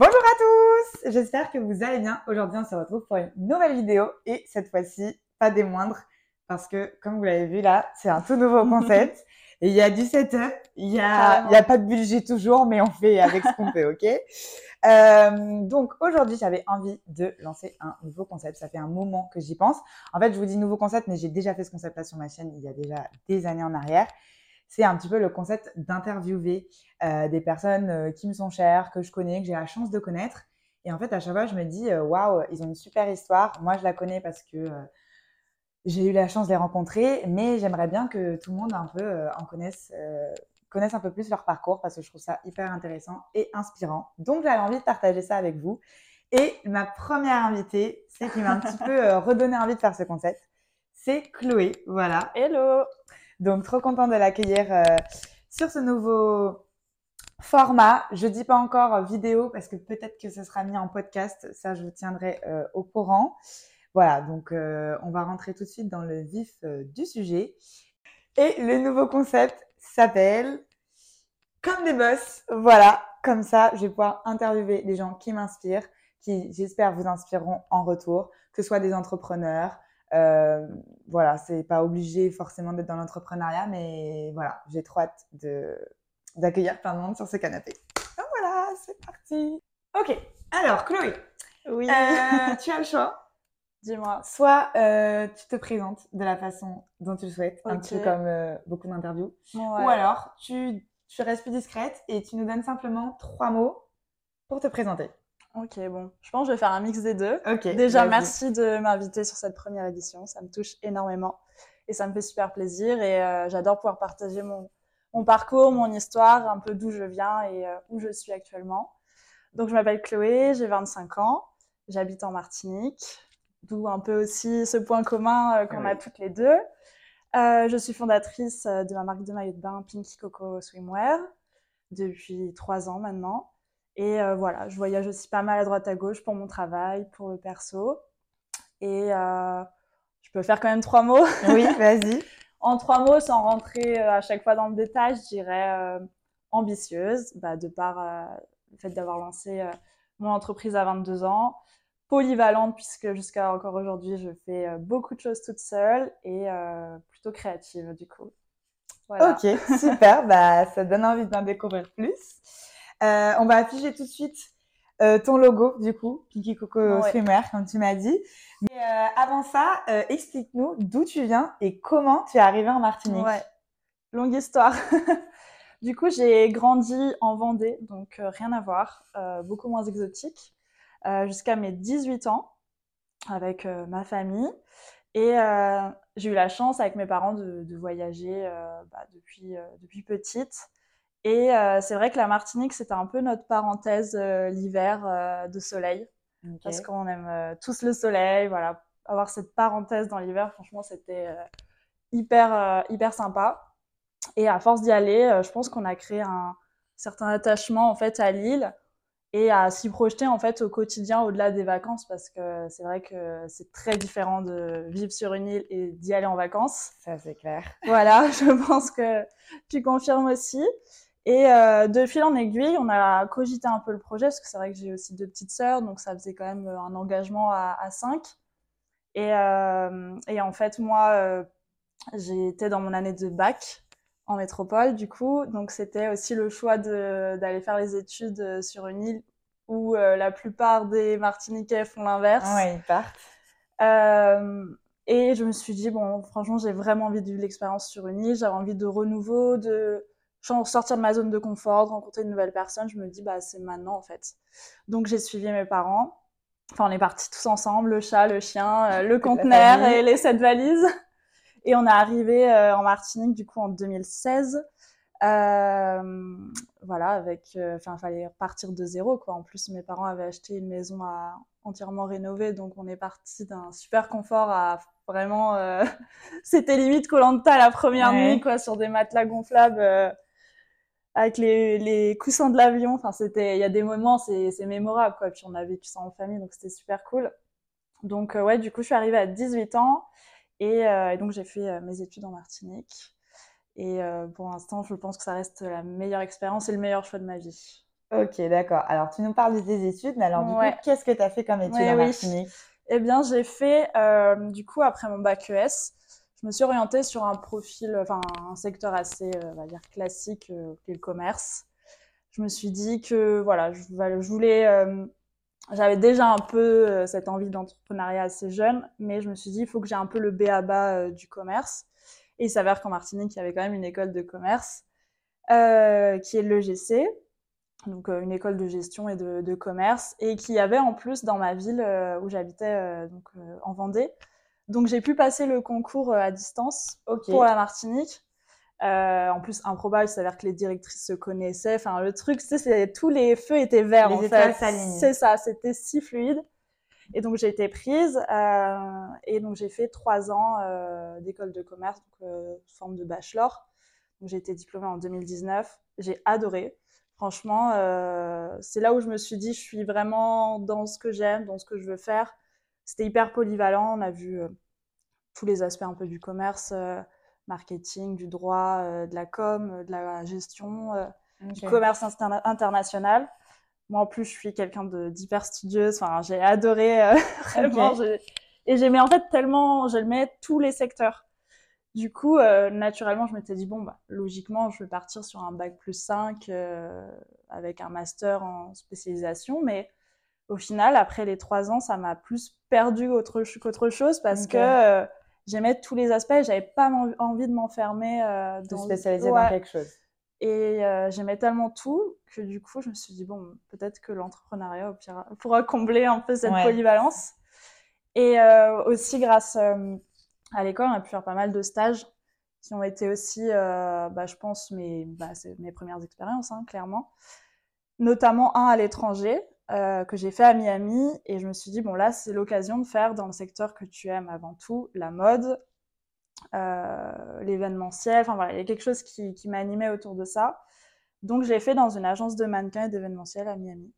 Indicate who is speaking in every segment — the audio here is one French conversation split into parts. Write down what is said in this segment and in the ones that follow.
Speaker 1: Bonjour à tous J'espère que vous allez bien. Aujourd'hui, on se retrouve pour une nouvelle vidéo et cette fois-ci, pas des moindres parce que, comme vous l'avez vu là, c'est un tout nouveau concept. Et il y a du setup, il y a, il y a pas de budget toujours, mais on fait avec ce qu'on peut, ok? Euh, Donc aujourd'hui, j'avais envie de lancer un nouveau concept. Ça fait un moment que j'y pense. En fait, je vous dis nouveau concept, mais j'ai déjà fait ce concept-là sur ma chaîne il y a déjà des années en arrière c'est un petit peu le concept d'interviewer euh, des personnes euh, qui me sont chères, que je connais, que j'ai la chance de connaître. Et en fait, à chaque fois, je me dis, euh, waouh, ils ont une super histoire. Moi, je la connais parce que j'ai eu la chance de les rencontrer, mais j'aimerais bien que tout le monde un peu en connaisse, connaisse un peu plus leur parcours parce que je trouve ça hyper intéressant et inspirant. Donc, j'avais envie de partager ça avec vous. Et ma première invitée, c'est qui m'a un petit peu redonné envie de faire ce concept, c'est Chloé. Voilà.
Speaker 2: Hello
Speaker 1: donc, trop contente de l'accueillir euh, sur ce nouveau format. Je dis pas encore vidéo parce que peut-être que ce sera mis en podcast. Ça, je vous tiendrai euh, au courant. Voilà, donc euh, on va rentrer tout de suite dans le vif du sujet. Et le nouveau concept s'appelle Comme des boss. Voilà, comme ça, je vais pouvoir interviewer des gens qui m'inspirent, qui, j'espère, vous inspireront en retour, que ce soit des entrepreneurs, euh, voilà, c'est pas obligé forcément d'être dans l'entrepreneuriat, mais voilà, j'ai trop hâte de d'accueillir plein de monde sur ce canapé. Donc voilà, c'est parti. Ok, alors Chloé,
Speaker 2: oui.
Speaker 1: Euh, tu as le choix.
Speaker 2: Dis-moi.
Speaker 1: Soit euh, tu te présentes de la façon dont tu le souhaites, un petit peu comme euh, beaucoup d'interviews, ou alors tu, tu restes plus discrète et tu nous donnes simplement trois mots pour te présenter.
Speaker 2: Ok, bon, je pense que je vais faire un mix des deux.
Speaker 1: Ok.
Speaker 2: Déjà, merci de m'inviter sur cette première édition, ça me touche énormément et ça me fait super plaisir et euh, j'adore pouvoir partager mon, mon, parcours, mon histoire, un peu d'où je viens et euh, où je suis actuellement. Donc, je m'appelle Chloé, j'ai 25 ans, j'habite en Martinique, d'où un peu aussi ce point commun euh, qu'on a toutes les deux. je suis fondatrice de la marque de maillot de bain Pinky Coco Swimwear depuis trois ans maintenant. Et euh, voilà, je voyage aussi pas mal à droite à gauche pour mon travail, pour le perso. Et euh, je peux faire quand même trois mots.
Speaker 1: Oui, vas-y.
Speaker 2: en trois mots, sans rentrer euh, à chaque fois dans le détail, je dirais ambitieuse, bah, de par le fait d'avoir lancé mon entreprise à 22 ans. Polyvalente, puisque jusqu'à encore aujourd'hui, je fais beaucoup de choses toute seule et plutôt créative, du coup.
Speaker 1: Voilà. Ok, super. bah, ça donne envie d'en découvrir plus. Euh, on va afficher tout de suite euh, ton logo, du coup, Pinky Coco Swimwear, comme tu m'as dit. Mais euh, avant ça, explique-nous d'où tu viens et comment tu es arrivé en Martinique.
Speaker 2: Ouais, longue histoire. du coup, j'ai grandi en Vendée, donc rien à voir, beaucoup moins exotique, jusqu'à mes 18 ans avec ma famille. Et j'ai eu la chance avec mes parents de, voyager bah, depuis, depuis petite. Et euh, c'est vrai que la Martinique, c'était un peu notre parenthèse euh, l'hiver euh, de soleil. Parce qu'on aime tous le soleil, voilà. Avoir cette parenthèse dans l'hiver, franchement, c'était hyper, hyper sympa. Et à force d'y aller, je pense qu'on a créé un certain attachement, en fait, à l'île et à s'y projeter, en fait, au quotidien, au-delà des vacances, parce que c'est vrai que c'est très différent de vivre sur une île et d'y aller en vacances.
Speaker 1: Ça, c'est clair.
Speaker 2: Voilà, je pense que tu confirmes aussi. Et euh, de fil en aiguille, on a cogité un peu le projet, parce que c'est vrai que j'ai aussi deux petites sœurs, donc ça faisait quand même euh, un engagement à, à cinq. Et, euh, et, en fait, moi, euh, j'étais dans mon année de bac en métropole, du coup, donc c'était aussi le choix d'aller faire les études sur une île où la plupart des Martiniquais font l'inverse.
Speaker 1: Ouais, ils partent.
Speaker 2: et je me suis dit, bon, franchement, j'ai vraiment envie de vivre l'expérience sur une île, j'avais envie de renouveau, de sortir de ma zone de confort, de rencontrer une nouvelle personne, je me dis bah c'est maintenant en fait. Donc j'ai suivi mes parents. Enfin on est partis tous ensemble, le chat, le chien, euh, le conteneur et les sept valises. Et on est arrivé euh, en Martinique du coup en 2016. Euh, voilà, avec, euh, enfin, il fallait partir de zéro, quoi. En plus, mes parents avaient acheté une maison à, entièrement rénovée, donc on est parti d'un super confort à vraiment, c'était limite Colanta la première nuit, quoi, sur des matelas gonflables avec les, les coussins de l'avion. Enfin, c'était, il y a des moments, c'est, c'est mémorable, quoi. Puis on a vécu ça en famille, donc c'était super cool. Donc, euh, ouais, du coup, je suis arrivée à 18 ans et, euh, et donc j'ai fait euh, mes études en Martinique. Et euh, pour l'instant, je pense que ça reste la meilleure expérience et le meilleur choix de ma vie.
Speaker 1: Ok, d'accord. Alors, tu nous parles des études, mais alors, du coup, qu'est-ce que tu as fait comme études en Martinique?
Speaker 2: Eh bien, j'ai fait, du coup, après mon bac ES, je me suis orientée sur un profil, enfin, un secteur assez, on va dire, classique, qui est le commerce. Je me suis dit que, voilà, je, voulais j'avais déjà un peu euh, cette envie d'entrepreneuriat assez jeune, mais je me suis dit, il faut que j'ai un peu le B à bas du commerce. Et il s'avère qu'en Martinique, il y avait quand même une école de commerce euh, qui est l'EGC, donc euh, une école de gestion et de, commerce, et qui avait en plus dans ma ville euh, où j'habitais, donc en Vendée. Donc j'ai pu passer le concours à distance pour la Martinique. Euh, en plus, improbable, il s'avère que les directrices se connaissaient. Enfin, le truc, c'est tous les feux étaient verts, les en fait. C'est ça, c'était si fluide. Et donc, j'ai été prise. Euh, et donc, j'ai fait trois ans euh, d'école de commerce, donc euh, forme de bachelor. Donc, j'ai été diplômée en 2019. J'ai adoré. Franchement, euh, c'est là où je me suis dit, je suis vraiment dans ce que j'aime, dans ce que je veux faire. C'était hyper polyvalent. On a vu tous les aspects un peu du commerce marketing, du droit, euh, de la com, euh, de la gestion, euh, du commerce international. Moi, en plus, je suis quelqu'un d'hyper studieuse. Enfin, j'ai adoré vraiment. Et j'aimais en fait tellement, j'aimais tous les secteurs. Du coup, naturellement, je m'étais dit, bon, bah, logiquement, je vais partir sur un bac plus 5 avec un master en spécialisation. Mais au final, après les trois ans, ça m'a plus perdu qu'autre chose parce que j'aimais tous les aspects. J'avais pas envie de m'enfermer euh,
Speaker 1: dans spécialiser dans quelque chose.
Speaker 2: Et euh, j'aimais tellement tout que du coup, je me suis dit bon, peut-être que l'entrepreneuriat pourra combler un peu cette polyvalence. Et euh, aussi grâce euh, à l'école, on a pu faire pas mal de stages qui ont été aussi, euh, bah, je pense, mes, bah, mes premières expériences, hein, clairement. Notamment un à l'étranger, euh, que j'ai fait à Miami et je me suis dit bon là c'est l'occasion de faire dans le secteur que tu aimes avant tout la mode euh, l'événementiel enfin voilà il y a quelque chose qui, qui m'animait autour de ça. Donc j'ai fait dans une agence de mannequins et d'événementiel à Miami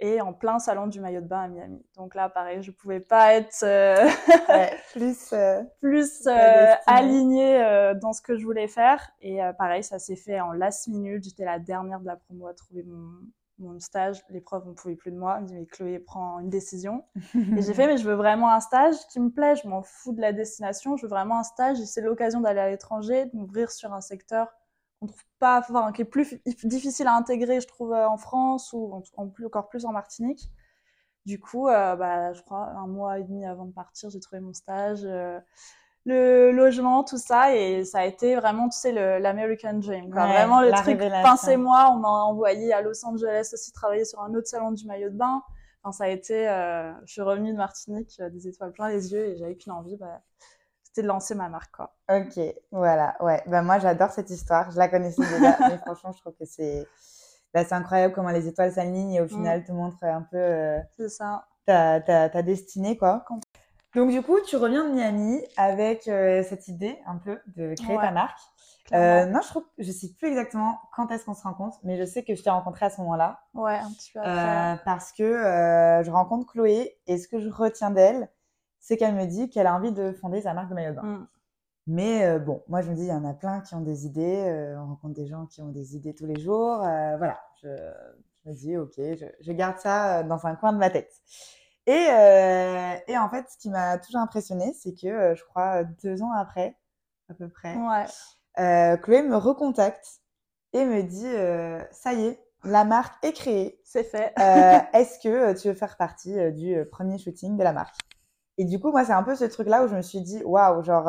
Speaker 2: et en plein salon du maillot de bain à Miami. Donc là pareil je pouvais pas être euh...
Speaker 1: ouais, plus euh,
Speaker 2: plus euh, alignée dans ce que je voulais faire. Et pareil ça s'est fait en last minute. J'étais la dernière de la promo à trouver mon mon stage, les profs ne pouvaient plus de moi. Ils me dit, mais Chloé, prends une décision. et j'ai fait, mais je veux vraiment un stage qui me plaît. Je m'en fous de la destination. Je veux vraiment un stage. Et c'est l'occasion d'aller à l'étranger, de m'ouvrir sur un secteur qu'on trouve pas, enfin, qui est plus difficile à intégrer, je trouve, euh, en France ou en, plus, encore plus en Martinique. Du coup, euh, bah, je crois, un mois et demi avant de partir, j'ai trouvé mon stage. Euh, le logement, tout ça, et ça a été vraiment, tu sais, l'American Dream. Quoi. vraiment le truc, pincez-moi, on m'a envoyé à Los Angeles aussi travailler sur un autre salon du maillot de bain. Enfin, ça a été, euh, je suis revenue de Martinique, euh, des étoiles plein les yeux, et j'avais qu'une envie, bah, c'était de lancer ma marque, quoi.
Speaker 1: Ok, voilà, ouais. Bah, moi, j'adore cette histoire, je la connaissais déjà, mais franchement, je trouve que c'est, bah, c'est incroyable comment les étoiles s'alignent et au mm. final te montrent un peu euh,
Speaker 2: ça.
Speaker 1: Ta, ta, ta destinée, quoi. Donc du coup, tu reviens de Miami avec euh, cette idée un peu de créer ta marque. Euh, non, je trouve, je sais plus exactement quand est-ce qu'on se rencontre, mais je sais que je t'ai rencontré à ce moment-là.
Speaker 2: Ouais, un petit peu
Speaker 1: après. Euh, parce que je rencontre Chloé et ce que je retiens d'elle, c'est qu'elle me dit qu'elle a envie de fonder sa marque de maillot de bain. Mm. Mais bon, moi je me dis, il y en a plein qui ont des idées, on rencontre des gens qui ont des idées tous les jours. voilà, je, je, me dis, ok, je, je garde ça dans un coin de ma tête. Et, euh, et en fait, ce qui m'a toujours impressionné, c'est que euh, je crois deux ans après, à peu près,
Speaker 2: ouais.
Speaker 1: euh, Chloé me recontacte et me dit ça y est, la marque est créée.
Speaker 2: C'est fait.
Speaker 1: Est-ce que tu veux faire partie du premier shooting de la marque? Et du coup, moi, c'est un peu ce truc-là où je me suis dit waouh, genre,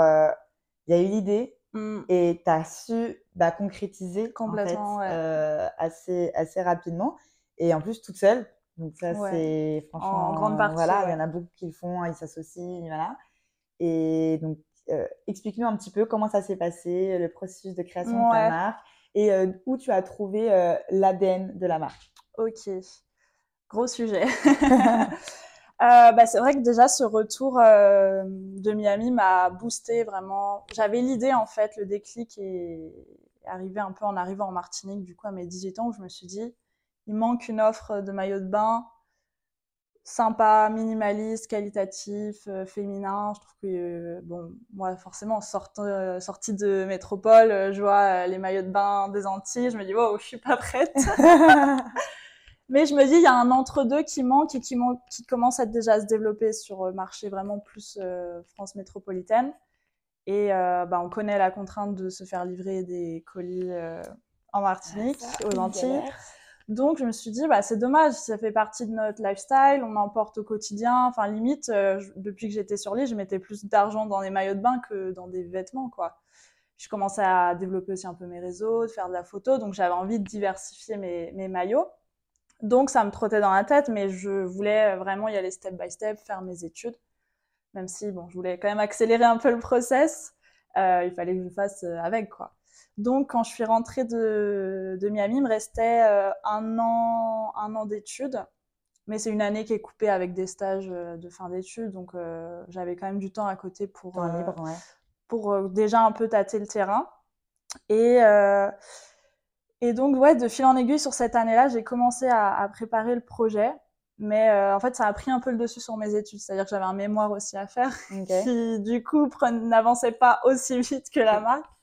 Speaker 1: il y a eu l'idée mm. et tu as su bah, concrétiser
Speaker 2: complètement
Speaker 1: en fait, ouais. assez, assez rapidement. Et en plus, toute seule, donc ça, ouais. c'est franchement...
Speaker 2: En grande partie,
Speaker 1: Voilà, il
Speaker 2: ouais.
Speaker 1: y en a beaucoup qui le font, ils s'associent, voilà. Et donc, euh, explique-nous un petit peu comment ça s'est passé, le processus de création
Speaker 2: ouais.
Speaker 1: de ta marque, et euh, où tu as trouvé euh, l'ADN de la marque.
Speaker 2: Ok, gros sujet. bah, c'est vrai que déjà, ce retour de Miami m'a boosté vraiment. J'avais l'idée, en fait, le déclic est arrivé un peu en arrivant en Martinique, du coup, à mes 18 ans, où je me suis dit il manque une offre de maillot de bain sympa, minimaliste, qualitatif, euh, féminin. Je trouve que, euh, bon, moi, forcément, euh, sortie de métropole, je vois les maillots de bain des Antilles, je me dis, wow, je suis pas prête. Mais je me dis, il y a un entre-deux qui manque et qui, qui commence à déjà à se développer sur le marché vraiment plus France métropolitaine. Et bah, on connaît la contrainte de se faire livrer des colis en Martinique, ah, aux Antilles. Donc, je me suis dit, bah, c'est dommage, ça fait partie de notre lifestyle, on en porte au quotidien. Enfin, limite, euh, depuis que j'étais sur l'île, je mettais plus d'argent dans les maillots de bain que dans des vêtements, quoi. Je commençais à développer aussi un peu mes réseaux, de faire de la photo, donc j'avais envie de diversifier mes, mes maillots. Donc, ça me trottait dans la tête, mais je voulais vraiment y aller step by step, faire mes études. Même si, bon, je voulais quand même accélérer un peu le process, euh, il fallait que je le fasse euh, avec, quoi. Donc, quand je suis rentrée de, de Miami, il me restait euh, un an, un an d'études. Mais c'est une année qui est coupée avec des stages euh, de fin d'études. Donc, euh, j'avais quand même du temps à côté pour, pour déjà un peu tâter le terrain. Et, et donc, ouais, de fil en aiguille sur cette année-là, j'ai commencé à, à, préparer le projet. Mais en fait, ça a pris un peu le dessus sur mes études. C'est-à-dire que j'avais un mémoire aussi à faire qui, du coup, n'avançait pas aussi vite que la marque.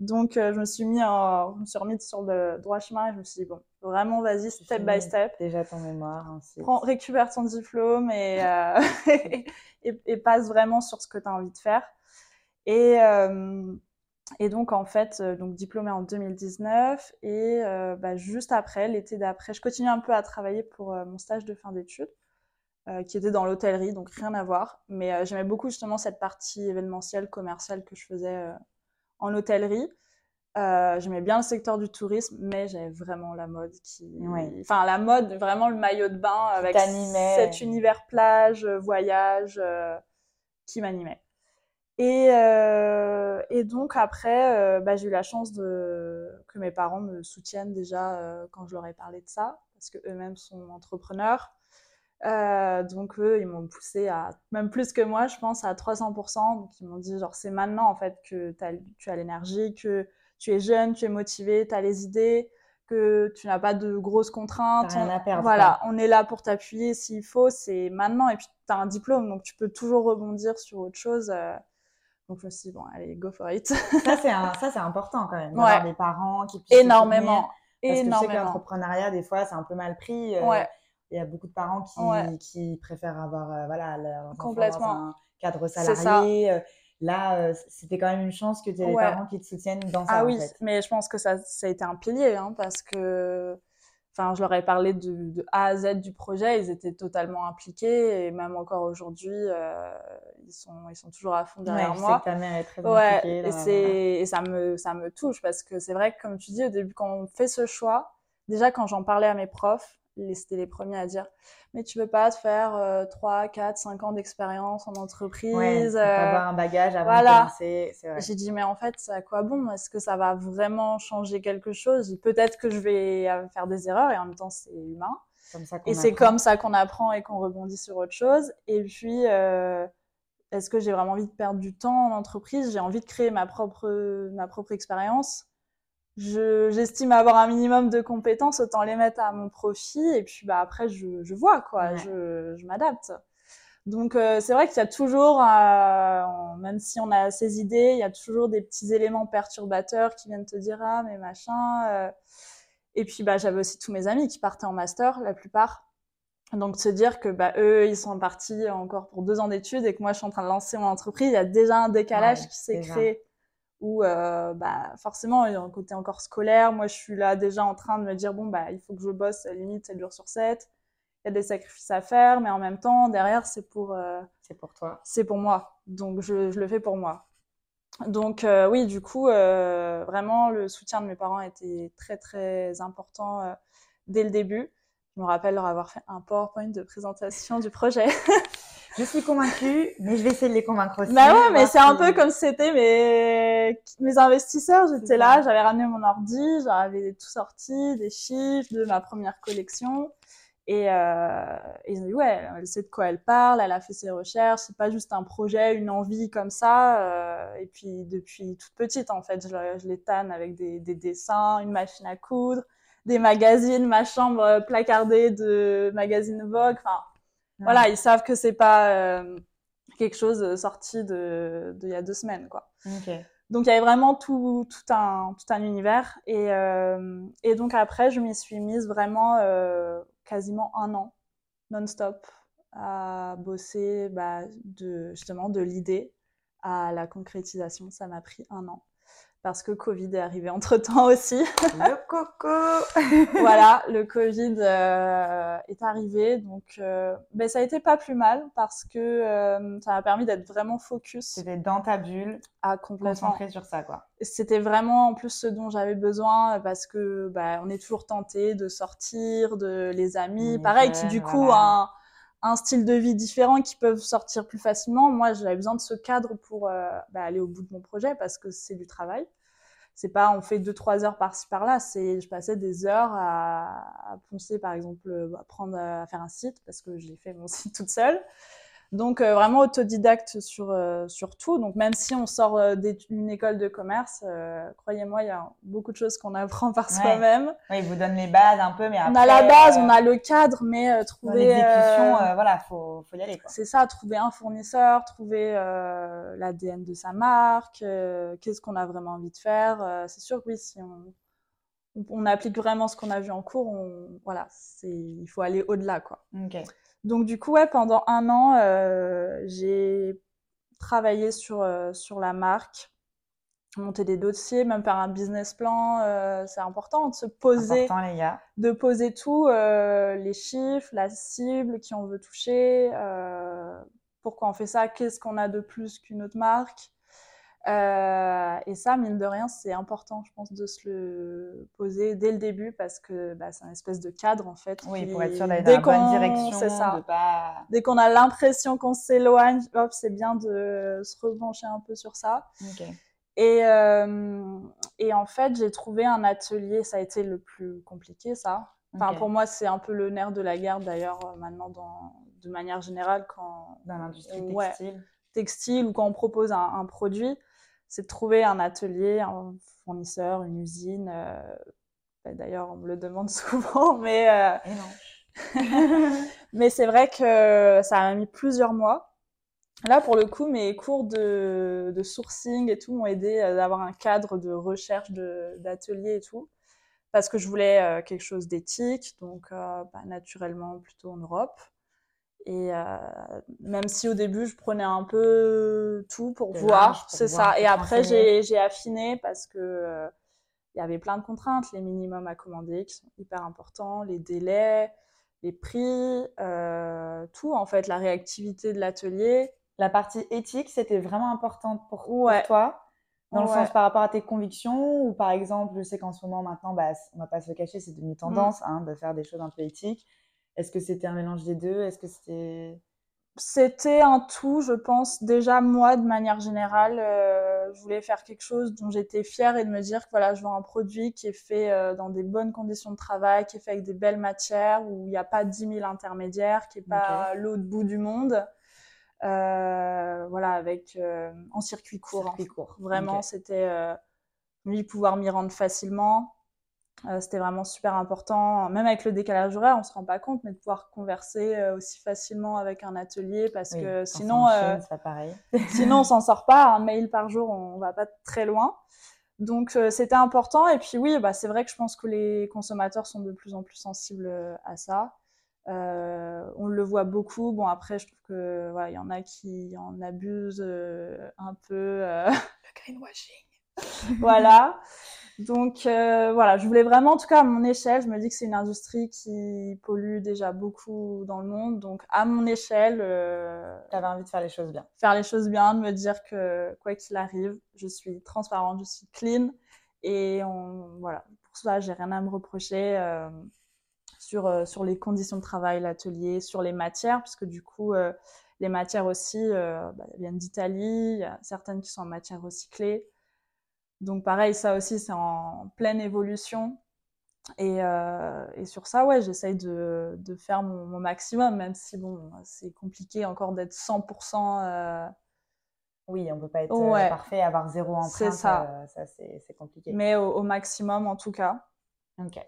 Speaker 2: Donc, euh, je me suis mis en, je me suis remise sur le droit chemin et je me suis dit, bon, vraiment, vas-y, step by step.
Speaker 1: Déjà ton mémoire. Ensuite.
Speaker 2: Prends, récupère ton diplôme et, euh, et, et, passe vraiment sur ce que tu as envie de faire. Et, euh, et donc, en fait, donc diplômée en 2019 et euh, bah, juste après, l'été d'après, je continue un peu à travailler pour mon stage de fin d'études. qui était dans l'hôtellerie, donc rien à voir. Mais j'aimais beaucoup justement cette partie événementielle, commerciale que je faisais en hôtellerie. Euh, j'aimais bien le secteur du tourisme, mais j'avais vraiment la mode qui, enfin la mode, vraiment le maillot de bain avec cet univers plage, voyage euh, qui m'animait. Et, euh, et, donc après, bah, j'ai eu la chance de que mes parents me soutiennent déjà quand je leur ai parlé de ça, parce que eux-mêmes sont entrepreneurs. Euh, donc eux, ils m'ont poussé à même plus que moi, je pense, à 300%. Donc ils m'ont dit genre c'est maintenant en fait que as, tu as l'énergie, que tu es jeune, tu es motivé, tu as les idées, que tu n'as pas de grosses contraintes.
Speaker 1: Rien à perdre,
Speaker 2: voilà, on est là pour t'appuyer s'il faut, c'est maintenant. Et puis tu as un diplôme, donc tu peux toujours rebondir sur autre chose. Euh. Donc je me suis dit, bon, allez, go for it.
Speaker 1: ça, c'est important quand même, d'avoir des parents qui puissent
Speaker 2: Énormément.
Speaker 1: Parce que je sais que l'entrepreneuriat, des fois, c'est un peu mal pris. Euh,
Speaker 2: ouais
Speaker 1: il y a beaucoup de parents qui, qui préfèrent avoir euh, voilà, leur
Speaker 2: Complètement.
Speaker 1: dans un cadre salarié. Euh, là, euh, c'était quand même une chance que tu aies des parents qui te soutiennent dans ça.
Speaker 2: Ah oui,
Speaker 1: en fait.
Speaker 2: mais je pense que ça, ça a été un pilier hein, parce que enfin, je leur ai parlé de, de, A à Z du projet, ils étaient totalement impliqués et même encore aujourd'hui, euh, ils, sont, ils sont toujours à fond derrière
Speaker 1: ouais,
Speaker 2: moi.
Speaker 1: Je sais que ta mère est très
Speaker 2: ouais,
Speaker 1: impliquée.
Speaker 2: Et, c'est, et ça, me, ça me touche parce que c'est vrai que, comme tu dis, au début, quand on fait ce choix, déjà quand j'en parlais à mes profs, c'était les premiers à dire mais tu veux pas te faire euh, 3, 4, 5 ans d'expérience en entreprise
Speaker 1: ouais,
Speaker 2: euh,
Speaker 1: avoir un bagage avant
Speaker 2: voilà.
Speaker 1: de commencer
Speaker 2: j'ai dit mais en fait à quoi bon? Est-ce que ça va vraiment changer quelque chose? Peut-être que je vais euh, faire des erreurs et en même temps c'est humain. Et c'est comme ça qu'on apprend et qu'on rebondit sur autre chose. Et puis euh, est-ce que j'ai vraiment envie de perdre du temps en entreprise? J'ai envie de créer ma propre ma propre expérience j'estime avoir un minimum de compétences, autant les mettre à mon profit et puis bah après je, je vois quoi, ouais. je, je m'adapte. Donc euh, c'est vrai qu'il y a toujours, euh, même si on a ses idées, il y a toujours des petits éléments perturbateurs qui viennent te dire ah mais machin. Euh... Et puis bah j'avais aussi tous mes amis qui partaient en master, la plupart. Donc se dire que bah eux ils sont partis encore pour deux ans d'études et que moi je suis en train de lancer mon entreprise, il y a déjà un décalage
Speaker 1: ouais,
Speaker 2: qui s'est créé où euh, bah, forcément il y a un côté encore scolaire. Moi, je suis là déjà en train de me dire bon bah il faut que je bosse limite 7 jours sur 7. Il y a des sacrifices à faire, mais en même temps derrière c'est pour euh,
Speaker 1: c'est pour toi.
Speaker 2: C'est pour moi. Donc je, je, le fais pour moi. Donc euh, oui, du coup vraiment le soutien de mes parents était très très important dès le début. Je me rappelle leur avoir fait un PowerPoint de présentation du projet.
Speaker 1: je suis convaincue, mais je vais essayer de les convaincre aussi.
Speaker 2: Bah ouais, mais c'est un peu comme c'était mes, mes investisseurs. J'étais là, j'avais ramené mon ordi, j'avais tout sorti, des chiffres de ma première collection. Et, euh, et ils ont dit, ouais, elle sait de quoi elle parle, elle a fait ses recherches, c'est pas juste un projet, une envie comme ça. Euh, et puis, depuis toute petite, en fait, je, je les tanne avec des, des dessins, une machine à coudre, des magazines, ma chambre placardée de magazines Vogue. Enfin. Voilà, ils savent que c'est pas euh, quelque chose sorti de, de il y a deux semaines, quoi.
Speaker 1: Okay.
Speaker 2: Donc il y avait vraiment tout, tout un tout un univers et euh, et donc après je m'y suis mise vraiment euh, quasiment un an non-stop à bosser bah, de, justement de l'idée à la concrétisation. Ça m'a pris un an parce que Covid est arrivé entre temps aussi.
Speaker 1: Le coco
Speaker 2: Voilà, le Covid euh, est arrivé. Donc, euh, ben, ça a été pas plus mal parce que euh, ça m'a permis d'être vraiment focus.
Speaker 1: C'était dans ta bulle,
Speaker 2: à complètement.
Speaker 1: concentré sur ça, quoi.
Speaker 2: C'était vraiment en plus ce dont j'avais besoin parce que bah, on est toujours tenté de sortir, de les amis, pareil, qui du coup un, un, style de vie différent qui peuvent sortir plus facilement. Moi, j'avais besoin de ce cadre pour bah, aller au bout de mon projet parce que c'est du travail. C'est pas on fait deux trois heures par-ci par-là. C'est je passais des heures à, à poncer par exemple à prendre à faire un site parce que j'ai fait mon site toute seule donc euh, vraiment autodidacte sur euh, sur tout. Donc même si on sort euh, d'une école de commerce, croyez-moi, il y a beaucoup de choses qu'on apprend par soi-même.
Speaker 1: Oui, il vous donne les bases un peu, mais après,
Speaker 2: on a la base, on a le cadre, mais trouver
Speaker 1: l'exécution, voilà, faut faut y aller.
Speaker 2: C'est ça, trouver un fournisseur, trouver l'ADN de sa marque, qu'est-ce qu'on a vraiment envie de faire. c'est sûr que oui, si on on applique vraiment ce qu'on a vu en cours, on, voilà, c'est, il faut aller au-delà, quoi.
Speaker 1: Okay.
Speaker 2: Donc du coup, ouais, pendant un an, euh, j'ai travaillé sur, euh, sur la marque, monter des dossiers, même faire un business plan. Euh, c'est important de se poser,
Speaker 1: important, les gars.
Speaker 2: de poser tout, les chiffres, la cible, qui on veut toucher, pourquoi on fait ça, qu'est-ce qu'on a de plus qu'une autre marque. Euh, et ça, mine de rien, c'est important, je pense, de se le poser dès le début parce que bah, c'est un espèce de cadre, en fait.
Speaker 1: Oui, pour être sûr d'aller dans la bonne direction.
Speaker 2: C'est ça.
Speaker 1: Pas...
Speaker 2: Dès qu'on a l'impression qu'on s'éloigne, hop, c'est bien de se revancher un peu sur ça.
Speaker 1: Okay.
Speaker 2: Et, euh, et en fait, j'ai trouvé un atelier, ça a été le plus compliqué, ça. Enfin,
Speaker 1: Okay.
Speaker 2: pour moi, c'est un peu le nerf de la guerre, d'ailleurs, euh, maintenant, dans, de manière générale, quand
Speaker 1: Dans l'industrie
Speaker 2: Ouais.
Speaker 1: textile.
Speaker 2: textile ou quand on propose un, un produit, c'est de trouver un atelier, un fournisseur, une usine. euh, bah, D'ailleurs, on me le demande souvent, mais, euh,
Speaker 1: Et non.
Speaker 2: mais c'est vrai que ça m'a mis plusieurs mois. Là, pour le coup, mes cours de, de sourcing et tout m'ont aidé à avoir un cadre de recherche de- d'atelier et tout. Parce que je voulais euh, quelque chose d'éthique, donc euh, bah, naturellement plutôt en Europe. Et euh, même si au début je prenais un peu tout pour voir, c'est ça. Et après j'ai affiné parce que euh, il y avait plein de contraintes, les minimums à commander qui sont hyper importants, les délais, les prix, euh, tout en fait, la réactivité de l'atelier.
Speaker 1: La partie éthique, c'était vraiment importante pour, toi, dans le sens par rapport à tes convictions, ou par exemple, je sais qu'en ce moment, maintenant, bah, on va pas se le cacher, c'est devenu tendance hein, de faire des choses un peu éthiques. Est-ce que c'était un mélange des deux? Est-ce que c'était...
Speaker 2: C'était un tout, je pense. Déjà, moi, de manière générale, euh, je voulais faire quelque chose dont j'étais fière et de me dire que voilà, je vends un produit qui est fait euh, dans des bonnes conditions de travail, qui est fait avec des belles matières, où il n'y a pas 10 000 intermédiaires, qui est pas l'autre bout du monde. Euh, voilà, avec en circuit court.
Speaker 1: Circuit court.
Speaker 2: Vraiment, c'était lui pouvoir m'y rendre facilement. Euh, c'était vraiment super important. Même avec le décalage horaire, on se rend pas compte, mais de pouvoir converser euh, aussi facilement avec un atelier, parce
Speaker 1: Oui,
Speaker 2: que sinon, euh,
Speaker 1: pareil.
Speaker 2: sinon on s'en sort pas. Un mail par jour, on va pas très loin. Donc euh, c'était important. Et puis oui, bah, c'est vrai que je pense que les consommateurs sont de plus en plus sensibles à ça. On le voit beaucoup. Bon après, je trouve que voilà, il y en a qui en abusent un peu.
Speaker 1: Le greenwashing.
Speaker 2: voilà. Donc euh, voilà, je voulais vraiment, en tout cas à mon échelle, je me dis que c'est une industrie qui pollue déjà beaucoup dans le monde. Donc à mon échelle, euh,
Speaker 1: T'avais envie de faire les choses bien.
Speaker 2: faire les choses bien, de me dire que quoi qu'il arrive, je suis transparente, je suis clean. Et voilà, pour ça, j'ai rien à me reprocher euh, sur, sur les conditions de travail, l'atelier, sur les matières, puisque du coup, les matières aussi bah, viennent d'Italie, certaines qui sont en matière recyclée. Donc pareil, ça aussi, c'est en pleine évolution. Et, euh, et sur ça, ouais, j'essaye de, de faire mon, mon maximum, même si bon, c'est compliqué encore d'être 100%. Euh,
Speaker 1: Oui, on peut pas être euh,
Speaker 2: Ouais.
Speaker 1: parfait, avoir zéro empreinte.
Speaker 2: C'est ça.
Speaker 1: euh, ça c'est compliqué.
Speaker 2: mais au, au maximum en tout cas.
Speaker 1: Ok.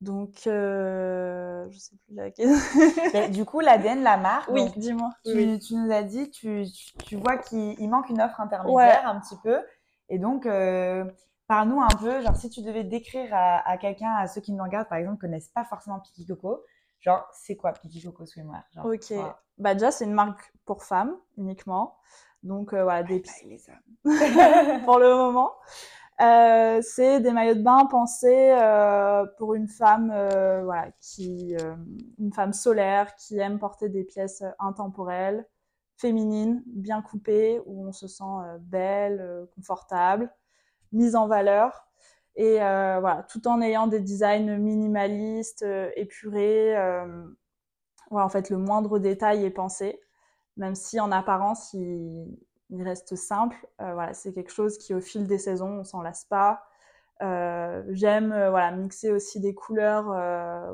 Speaker 2: Donc, euh, je sais plus la question.
Speaker 1: Mais du coup, l'ADN, la marque,
Speaker 2: oui, dis-moi.
Speaker 1: tu,
Speaker 2: Oui.
Speaker 1: tu nous as dit, tu, vois qu'il il manque une offre intermédiaire un petit peu. Et donc, euh, parle-nous un peu, genre si tu devais décrire à, à quelqu'un, à ceux qui nous regardent par exemple, connaissent pas forcément Piki Coco, Genre, c'est quoi Piki Coco Swimwear Genre,
Speaker 2: Ok. Bah déjà, c'est une marque pour femmes uniquement. Donc euh, voilà, des
Speaker 1: pas les hommes.
Speaker 2: pour le moment. Euh, c'est des maillots de bain pensés euh, pour une femme, euh, voilà, qui, une femme solaire qui aime porter des pièces intemporelles, féminines, bien coupées, où on se sent euh, belle, euh, confortable, mise en valeur. Et euh, voilà, tout en ayant des designs minimalistes, épurés. voilà, en fait, le moindre détail est pensé, même si en apparence, il, reste simple. Voilà, c'est quelque chose qui, au fil des saisons, on s'en lasse pas. J'aime voilà, mixer aussi des couleurs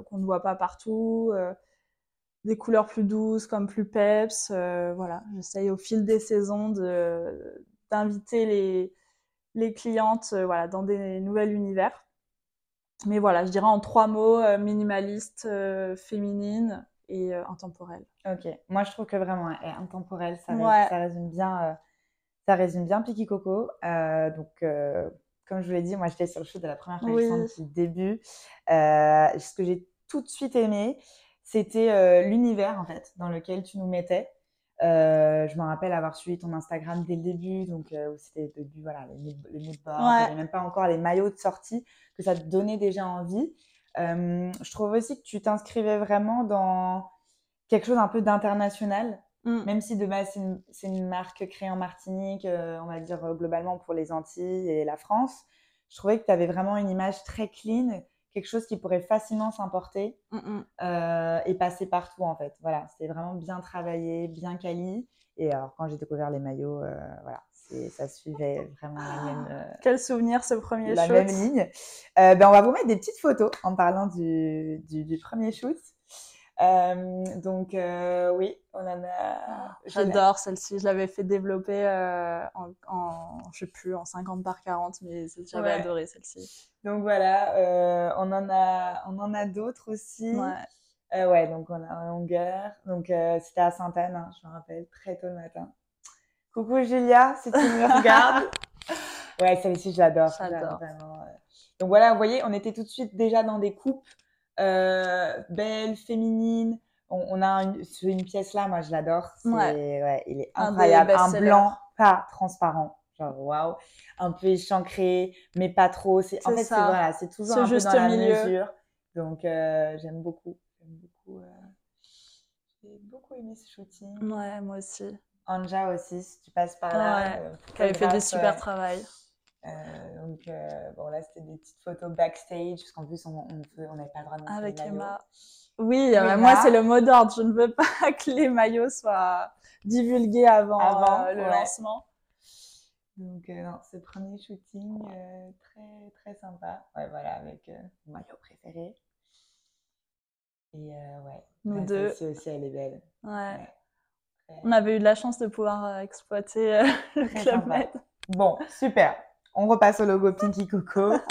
Speaker 2: qu'on ne voit pas partout, des couleurs plus douces comme plus peps. euh, voilà, j'essaye au fil des saisons de d'inviter les, les clientes euh, voilà, dans des nouveaux univers. Mais voilà, je dirais en trois mots, euh, minimaliste, féminine et intemporelle.
Speaker 1: Ok, moi je trouve que vraiment eh, intemporel, ça,
Speaker 2: Ouais.
Speaker 1: ça résume bien, ça résume bien Piki Coco. Euh, donc, euh, comme je vous l'ai dit, moi j'étais sur le shoot de la première collection
Speaker 2: Oui.
Speaker 1: depuis le début. Euh, ce que j'ai tout de suite aimé, c'était euh, l'univers en fait dans lequel tu nous mettais. Euh, je me rappelle avoir suivi ton Instagram dès le début, donc euh, c'était le début, voilà, les les
Speaker 2: Ouais.
Speaker 1: avait même pas encore les maillots de sortie, que ça te donnait déjà envie. Je trouve aussi que tu t'inscrivais vraiment dans quelque chose un peu d'international,
Speaker 2: Mm.
Speaker 1: même si de base c'est une, une marque créée en Martinique, on va dire globalement pour les Antilles et la France. Je trouvais que tu avais vraiment une image très clean, quelque chose qui pourrait facilement s'importer
Speaker 2: Mm, mm.
Speaker 1: euh, et passer partout en fait. Voilà, c'était vraiment bien travaillé, bien quali. Et alors quand j'ai découvert les maillots, euh, voilà, c'est- ça suivait vraiment la même, euh,
Speaker 2: Quel souvenir ce premier
Speaker 1: la
Speaker 2: shoot.
Speaker 1: même ligne. Euh, ben, on va vous mettre des petites photos en parlant du, du, du premier shoot. Euh, donc euh, oui, on en a. j'ai-
Speaker 2: J'adore celle-ci, je l'avais fait développer euh, en, en, je sais plus, en 50 par 40, mais j'avais
Speaker 1: Ouais.
Speaker 2: adoré celle-ci.
Speaker 1: Donc voilà, on en a, on en a d'autres aussi.
Speaker 2: Ouais.
Speaker 1: Ouais, donc on a en longueur. Donc c'était à Sainte-Anne, hein, je me rappelle, très tôt le matin. Coucou Julia, si tu me regardes. Ouais, celle-ci, je l'adore.
Speaker 2: J'adore.
Speaker 1: Donc voilà, vous voyez, on était tout de suite déjà dans des coupes euh, belles, féminines. On, on a une, pièce là, moi je l'adore. C'est,
Speaker 2: Ouais.
Speaker 1: ouais, il est incroyable. Un blanc pas transparent. Genre waouh, un peu échancré, mais pas trop. C'est, en fait, c'est voilà, c'est toujours un peu
Speaker 2: juste
Speaker 1: dans la
Speaker 2: milieu.
Speaker 1: mesure. Donc euh, j'aime beaucoup. J'aime beaucoup. euh, J'ai beaucoup aimé ce shooting.
Speaker 2: Ouais, moi aussi.
Speaker 1: Anja aussi, si tu passes par là.
Speaker 2: Ouais,
Speaker 1: euh,
Speaker 2: Qui avait fait du super travail.
Speaker 1: Euh, donc, euh, bon, là, c'était des petites photos backstage, parce qu'en plus, on on n'avait pas le droit de
Speaker 2: Avec
Speaker 1: les.
Speaker 2: Emma. Oui, euh, moi, c'est le mot d'ordre. Je ne veux pas que les maillots soient divulgués avant,
Speaker 1: Avant,
Speaker 2: le
Speaker 1: ouais.
Speaker 2: lancement.
Speaker 1: Donc, non, ce premier shooting, très, très sympa. Ouais, voilà, avec mon maillot préféré. Et ouais,
Speaker 2: Nous deux.
Speaker 1: celle-ci aussi, elle est belle.
Speaker 2: Ouais. On avait eu de la chance de pouvoir exploiter le Club. Med.
Speaker 1: Bon, super. On repasse au logo Pinky Coco.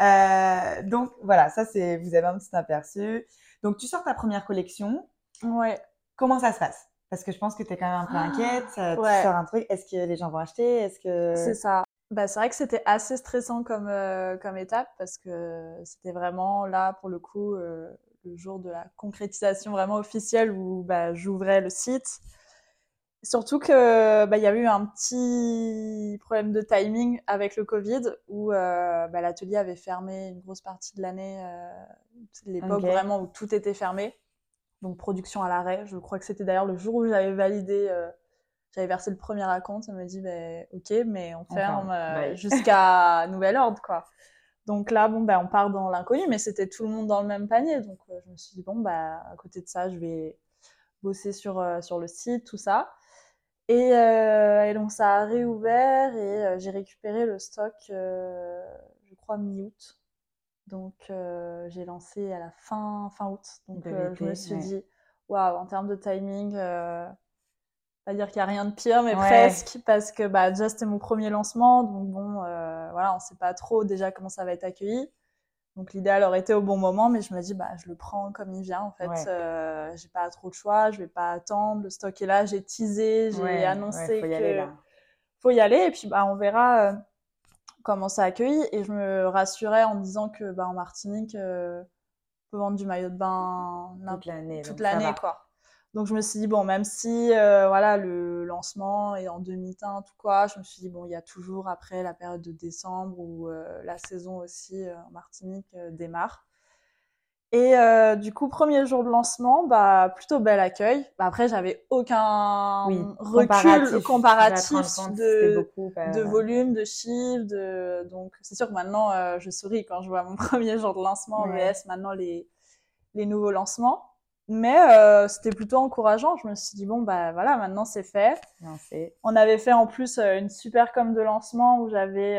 Speaker 1: Euh, donc, voilà, ça, c'est, vous avez un petit aperçu. Donc, tu sors ta première collection.
Speaker 2: Ouais.
Speaker 1: Comment ça se passe? Parce que je pense que tu es quand même un peu inquiète.
Speaker 2: Ouais.
Speaker 1: Tu sors un truc. Est-ce que les gens vont acheter? Est-ce que.
Speaker 2: C'est ça. Bah, c'est vrai que c'était assez stressant comme, euh, comme étape parce que c'était vraiment là, pour le coup, euh, le jour de la concrétisation vraiment officielle où bah, j'ouvrais le site. Surtout que bah, y avait eu un petit problème de timing avec le Covid où euh, bah, l'atelier avait fermé une grosse partie de l'année. euh, l'époque vraiment où tout était fermé. Donc production à l'arrêt. Je crois que c'était d'ailleurs le jour où j'avais validé euh, j'avais versé le premier acompte, elle m'a dit ben ok, mais on ferme
Speaker 1: ouais.
Speaker 2: jusqu'à nouvel ordre quoi. Donc là bon ben on part dans l'inconnu, mais c'était tout le monde dans le même panier, donc je me suis dit bon bah à côté de ça je vais bosser sur sur le site tout ça. Et, euh, et donc ça a réouvert et euh, j'ai récupéré le stock, euh, je crois mi-août. Donc j'ai lancé à la fin fin août. Donc je me suis
Speaker 1: ouais.
Speaker 2: dit waouh en termes de timing. pas dire qu'il n'y a rien de pire, mais
Speaker 1: Ouais.
Speaker 2: presque, parce que bah, déjà c'était mon premier lancement, donc bon, voilà, on sait pas trop déjà comment ça va être accueilli. Donc l'idéal aurait été au bon moment, mais je me dis, bah, je le prends comme il vient, en fait.
Speaker 1: Ouais.
Speaker 2: Euh, j'ai pas trop de choix, je vais pas attendre, le stock est là, j'ai teasé, j'ai
Speaker 1: Ouais,
Speaker 2: annoncé
Speaker 1: ouais, faut y
Speaker 2: que
Speaker 1: aller là.
Speaker 2: faut y aller, et puis bah, on verra euh, comment ça accueille. Et je me rassurais en me disant que bah, en Martinique, euh, peut vendre du maillot de bain
Speaker 1: toute l'année.
Speaker 2: Toute l'année, quoi. Donc je me suis dit, bon, même si euh, voilà, le lancement est en demi-teinte ou quoi, je me suis dit, bon, il y a toujours après la période de décembre où euh, la saison aussi en Martinique démarre. Et euh, du coup, premier jour de lancement, bah, plutôt bel accueil. Bah, après, j'avais aucun recul comparatif, de, de euh, volume, de chiffre. De... Donc, c'est sûr que maintenant, euh, je souris quand je vois mon premier jour de lancement ouais. VS, maintenant les, les nouveaux lancements. Mais euh, c'était plutôt encourageant. Je me suis dit, bon, bah voilà, maintenant c'est fait. On avait fait en plus une super com de lancement où j'avais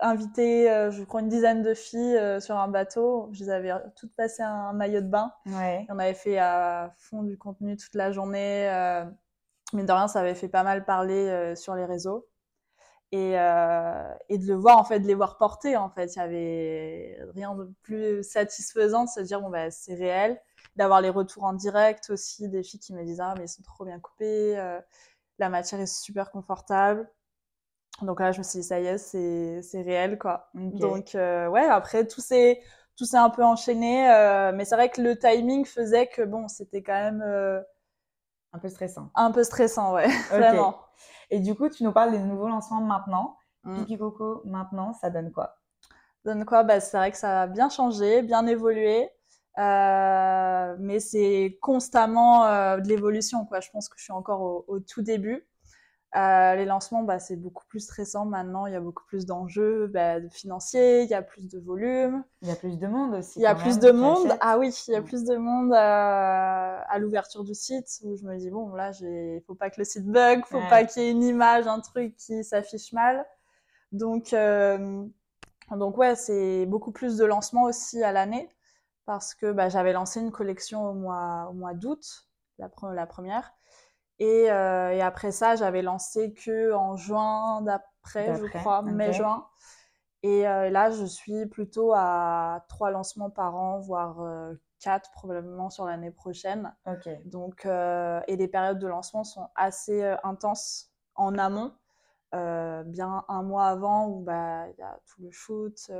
Speaker 2: invité, euh, je crois, une dizaine de filles euh, sur un bateau. Je les avais toutes passé un maillot de bain. On avait fait à fond du contenu toute la journée. Euh, mais de rien, ça avait fait pas mal parler sur les réseaux. Et, et, de le voir, en fait, de les voir porter, en fait. Il y avait rien de plus satisfaisant de se dire, bon, bah, c'est réel. D'avoir les retours en direct aussi, des filles qui me disent, ah, mais ils sont trop bien coupés. la matière est super confortable. Donc là, je me suis dit, ça y est, c'est réel, quoi. Donc, euh, ouais, après, tout s'est tout s'est un peu enchaîné. Euh, mais c'est vrai que le timing faisait que, bon, c'était quand même... Euh,
Speaker 1: un peu stressant.
Speaker 2: Un peu stressant, ouais, vraiment.
Speaker 1: Et du coup, tu nous parles des nouveaux lancements maintenant. Mm. Piki Coco, maintenant, ça donne quoi?
Speaker 2: Donne quoi? Bah, C'est vrai que ça a bien changé, bien évolué. mais c'est constamment de l'évolution, quoi. Je pense que je suis encore au, au tout début. Euh, les lancements, bah, c'est beaucoup plus stressant maintenant. Il y a beaucoup plus d'enjeux bah, financiers, il y a plus de volume.
Speaker 1: Il y a plus de monde aussi.
Speaker 2: Il y a plus de monde. Ah oui, il y a mm. plus de monde euh, à l'ouverture du site où je me dis bon là, il faut pas que le site bug, faut pas qu'il y ait une image, un truc qui s'affiche mal. Donc euh, donc ouais, c'est beaucoup plus de lancements aussi à l'année parce que bah, j'avais lancé une collection au mois au mois d'août, la, la première. Et, euh, et, après ça, j'avais lancé que en juin d'après, je crois, mai-juin. Et euh, là, je suis plutôt à trois lancements par an, voire euh, quatre probablement sur l'année prochaine.
Speaker 1: Okay.
Speaker 2: Donc, et les périodes de lancement sont assez intenses en amont. bien un mois avant où bah il y a tout le shoot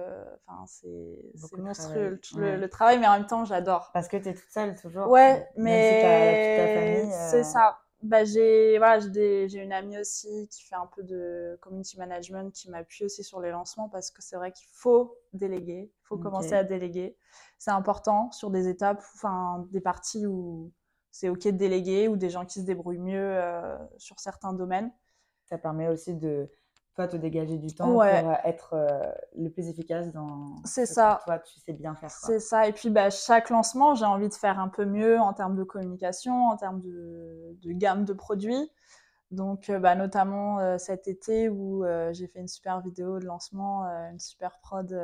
Speaker 2: enfin c'est monstrueux le, le, travail mais en même temps j'adore
Speaker 1: parce que tu es toute seule toujours
Speaker 2: ouais mais si c'est ça bah, j'ai voilà, une amie aussi qui fait un peu de community management qui m'appuie aussi sur les lancements parce que c'est vrai qu'il faut déléguer, il faut commencer à déléguer. C'est important sur des étapes, enfin des parties où c'est ok de déléguer ou des gens qui se débrouillent mieux euh, sur certains domaines.
Speaker 1: Ça permet aussi de toi te dégager du temps pour euh, être euh, le plus efficace dans
Speaker 2: c'est ça.
Speaker 1: toi tu sais bien faire
Speaker 2: c'est ça. Et puis bah, chaque lancement j'ai envie de faire un peu mieux en termes de communication en termes de, de gamme de produits. Donc euh, bah, notamment cet été où j'ai fait une super vidéo de lancement une super prod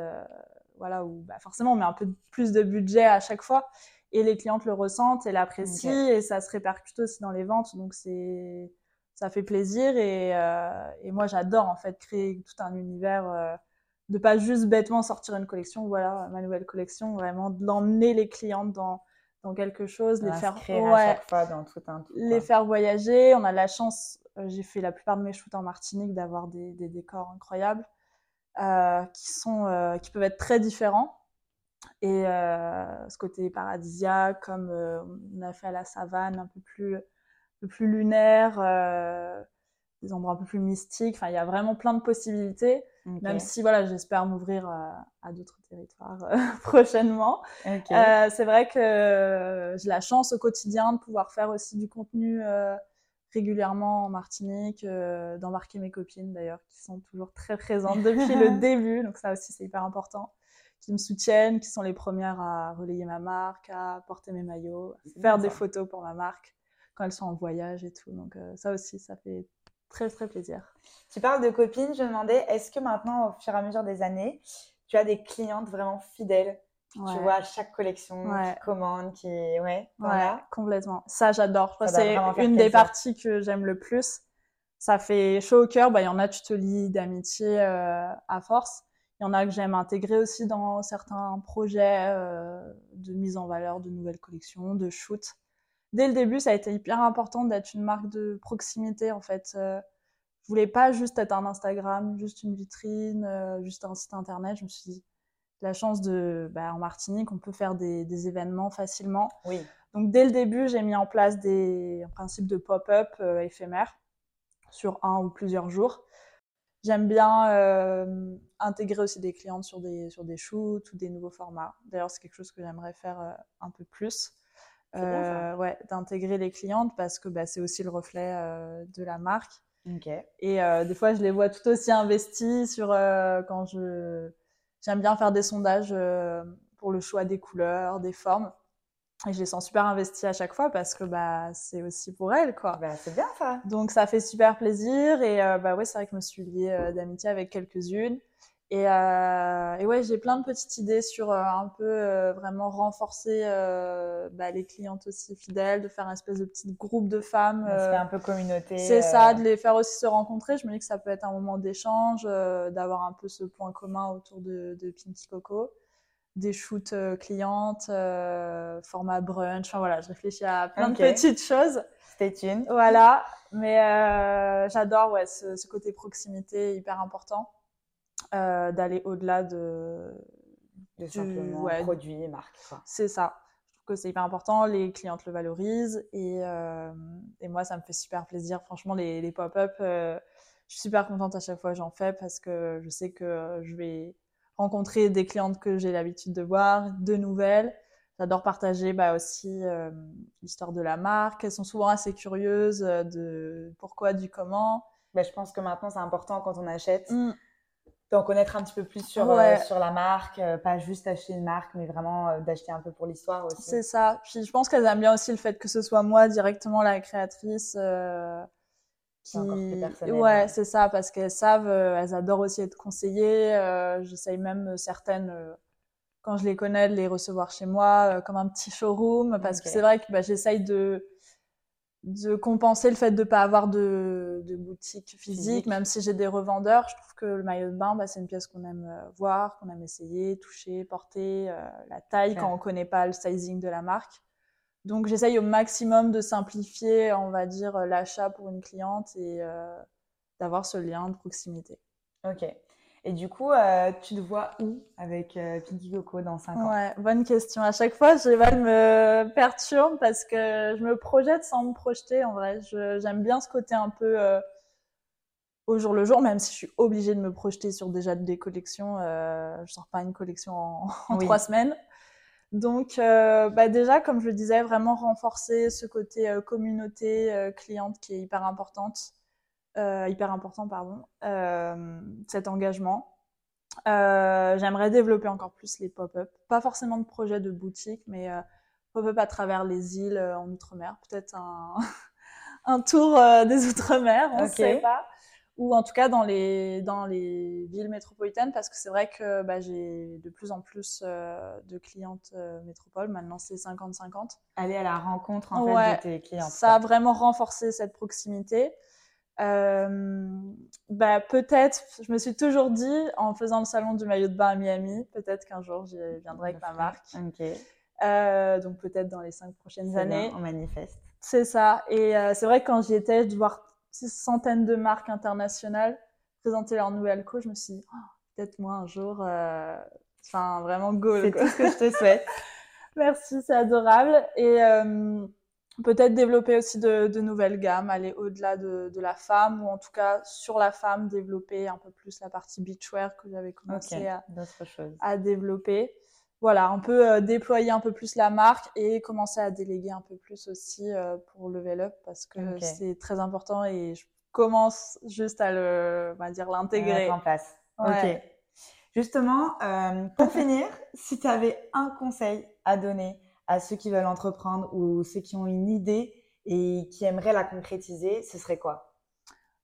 Speaker 2: voilà où bah, forcément on met un peu plus de budget à chaque fois et les clientes le ressentent et l'apprécient et ça se répercute aussi dans les ventes. Donc c'est ça fait plaisir et, euh, et moi j'adore en fait créer tout un univers euh, de pas juste bêtement sortir une collection voilà ma nouvelle collection vraiment de l'emmener les clientes dans dans quelque chose les faire
Speaker 1: ouais, à chaque fois dans tout un
Speaker 2: les faire voyager. On a la chance euh, j'ai fait la plupart de mes shoots en Martinique d'avoir des, des, décors incroyables qui sont qui peuvent être très différents. Et ce côté paradisiaque comme on a fait à la savane un peu plus plus lunaire, euh, des endroits un peu plus mystiques. Enfin, il y a vraiment plein de possibilités. Même si, voilà, j'espère m'ouvrir à, d'autres territoires euh, prochainement. Euh, c'est vrai que j'ai la chance au quotidien de pouvoir faire aussi du contenu régulièrement en Martinique, d'embarquer mes copines d'ailleurs, qui sont toujours très présentes depuis le début. Donc ça aussi, c'est hyper important qui me soutiennent, qui sont les premières à relayer ma marque, à porter mes maillots, faire des photos pour ma marque quand elles sont en voyage et tout. Donc euh, ça aussi, ça fait très très plaisir.
Speaker 1: Tu parles de copines, je me demandais, est-ce que maintenant, au fur et à mesure des années, tu as des clientes vraiment fidèles Tu vois, chaque collection qui commande, qui... Ouais,
Speaker 2: voilà. complètement. Ça, j'adore. C'est une des parties que j'aime le plus. Ça fait chaud au cœur. Bah, il y en a, tu te lis d'amitié euh, à force. Il y en a que j'aime intégrer aussi dans certains projets euh, de mise en valeur de nouvelles collections, de shoot dès le début, ça a été hyper important d'être une marque de proximité, en fait. Euh, je voulais pas juste être un Instagram, juste une vitrine, euh, juste un site internet. Je me suis dit, la chance de, bah, en Martinique, on peut faire des, des, événements facilement.
Speaker 1: Oui.
Speaker 2: Donc dès le début, j'ai mis en place des principes de pop-up euh, éphémères sur un ou plusieurs jours. J'aime bien euh, intégrer aussi des clientes sur des, sur des shoots ou des nouveaux formats. D'ailleurs, c'est quelque chose que j'aimerais faire euh, un peu plus.
Speaker 1: Euh,
Speaker 2: ouais, d'intégrer les clientes parce que bah, c'est aussi le reflet euh, de la marque.
Speaker 1: Okay.
Speaker 2: Et euh, des fois, je les vois tout aussi investis sur quand je j'aime bien faire des sondages pour le choix des couleurs, des formes. Et je les sens super investis à chaque fois parce que bah c'est aussi pour elles quoi.
Speaker 1: Bah, c'est bien ça.
Speaker 2: Donc ça fait super plaisir et bah ouais c'est vrai que je me suis liée d'amitié avec quelques-unes. Et, euh, et, ouais, j'ai plein de petites idées sur euh, un peu euh, vraiment renforcer euh, bah, les clientes aussi fidèles, de faire un espèce de petit groupe de femmes.
Speaker 1: C'est un peu communauté.
Speaker 2: C'est ça, de les faire aussi se rencontrer. Je me dis que ça peut être un moment d'échange, d'avoir un peu ce point commun autour de, de Pinky Coco. Des shoots clientes, format brunch. Enfin voilà, je réfléchis à plein
Speaker 1: okay.
Speaker 2: de petites choses.
Speaker 1: Stay tuned.
Speaker 2: Voilà, mais j'adore ouais, ce, ce côté proximité hyper important. Euh, d'aller au-delà de,
Speaker 1: de simplement du, ouais, produit et marque.
Speaker 2: C'est ça. Je trouve que c'est hyper important. Les clientes le valorisent et, euh, et, moi, ça me fait super plaisir. Franchement, les, les pop-up, euh, je suis super contente à chaque fois que j'en fais parce que je sais que je vais rencontrer des clientes que j'ai l'habitude de voir, de nouvelles. J'adore partager bah, aussi euh, l'histoire de la marque. Elles sont souvent assez curieuses de pourquoi, du comment.
Speaker 1: Bah, je pense que maintenant, c'est important quand on achète.
Speaker 2: Mm
Speaker 1: d'en connaître un petit peu plus sur,
Speaker 2: ouais.
Speaker 1: euh, sur la marque, euh, pas juste acheter une marque, mais vraiment euh, d'acheter un peu pour l'histoire aussi.
Speaker 2: C'est ça. Puis je pense qu'elles aiment bien aussi le fait que ce soit moi directement la créatrice. Qui...
Speaker 1: encore plus personnel.
Speaker 2: Ouais, ouais. c'est ça, parce qu'elles savent, elles adorent aussi être conseillées. J'essaye même certaines, quand je les connais, de les recevoir chez moi, comme un petit showroom, parce
Speaker 1: Okay.
Speaker 2: que c'est vrai que bah, j'essaye de de compenser le fait de pas avoir de, de boutique physique, même si j'ai des revendeurs. Je trouve que le maillot de bain, bah, c'est une pièce qu'on aime euh, voir, qu'on aime essayer, toucher, porter, euh, la taille quand on connaît pas le sizing de la marque. Donc j'essaye au maximum de simplifier, on va dire, euh, l'achat pour une cliente et euh, d'avoir ce lien de proximité.
Speaker 1: Ok. Et du coup, euh, tu te vois où avec euh, Pinky Coco dans 5 ans?
Speaker 2: Ouais, bonne question. À chaque fois, Géval me perturbe parce que je me projette sans me projeter. En vrai, j'aime bien ce côté un peu euh, au jour le jour, même si je suis obligée de me projeter sur déjà des collections. Euh, je sors pas une collection en, en
Speaker 1: Oui.
Speaker 2: trois semaines. Donc, bah déjà, comme je le disais, vraiment renforcer ce côté communauté cliente qui est hyper importante, euh, hyper important, pardon, euh, cet engagement. Euh, J'aimerais développer encore plus les pop-up, pas forcément de projet de boutique, mais pop-up à travers les îles en outre-mer, peut-être un, un tour des outre-mer, on ne sait pas. Ou en tout cas dans les dans les villes métropolitaines parce que c'est vrai que bah, j'ai de plus en plus de clientes métropoles. Maintenant c'est 50-50
Speaker 1: Aller à la rencontre en
Speaker 2: Ouais,
Speaker 1: fait de tes clients.
Speaker 2: ça a vraiment renforcé cette proximité euh, bah, peut-être je me suis toujours dit en faisant le salon du maillot de bain à Miami peut-être qu'un jour j'y viendrai avec ma marque. Euh, donc peut-être dans les cinq prochaines années
Speaker 1: bien, on manifeste.
Speaker 2: c'est ça. Et euh, c'est vrai que quand j'y étais, de voir six centaines de marques internationales présenter leur nouvelle co, je me suis dit, Oh, peut-être moi un jour, enfin vraiment goal.
Speaker 1: C'est tout ce que je te souhaite.
Speaker 2: Merci, c'est adorable. Et peut-être développer aussi de, de nouvelles gammes, aller au-delà de, de la femme, ou en tout cas sur la femme, développer un peu plus la partie beachwear que j'avais commencé à, à développer. Voilà, un peu euh, déployer un peu plus la marque et commencer à déléguer un peu plus aussi euh, pour level up parce que c'est très important et je commence juste à le, on va dire, l'intégrer.
Speaker 1: en place.
Speaker 2: Ouais.
Speaker 1: Ok. Justement, euh, pour finir, si tu avais un conseil à donner à ceux qui veulent entreprendre ou ceux qui ont une idée et qui aimeraient la concrétiser, ce serait quoi?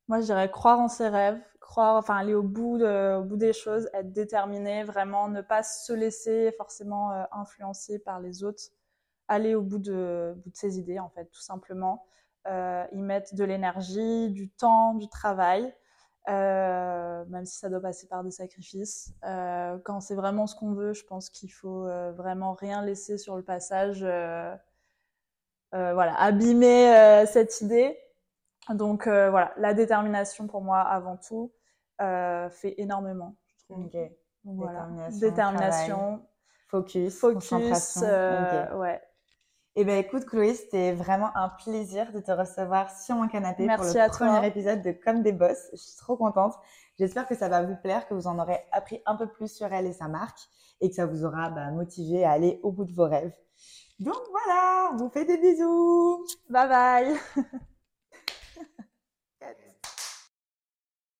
Speaker 2: Moi, je dirais croire en ses rêves, croire, enfin aller au bout, au bout des choses, être déterminé, vraiment ne pas se laisser forcément euh, influencer par les autres, aller au bout de, bout de ses idées en fait, tout simplement, euh, y mettre de l'énergie, du temps, du travail, euh, même si ça doit passer par des sacrifices. Euh, quand c'est vraiment ce qu'on veut, je pense qu'il faut euh, vraiment rien laisser sur le passage, voilà, abîmer cette idée. Donc voilà, la détermination pour moi avant tout fait énormément. Je trouve.
Speaker 1: Ok.
Speaker 2: Voilà.
Speaker 1: Détermination,
Speaker 2: Détermination,
Speaker 1: Focus,
Speaker 2: focus,
Speaker 1: concentration.
Speaker 2: ouais.
Speaker 1: Eh bien, écoute, Chloé, c'était vraiment un plaisir de te recevoir sur mon canapé
Speaker 2: Merci
Speaker 1: pour le
Speaker 2: à toi.
Speaker 1: premier épisode de Comme des boss. Je suis trop contente. J'espère que ça va vous plaire, que vous en aurez appris un peu plus sur elle et sa marque et que ça vous aura bah, motivé à aller au bout de vos rêves. Donc voilà, on vous fait des bisous.
Speaker 2: Bye bye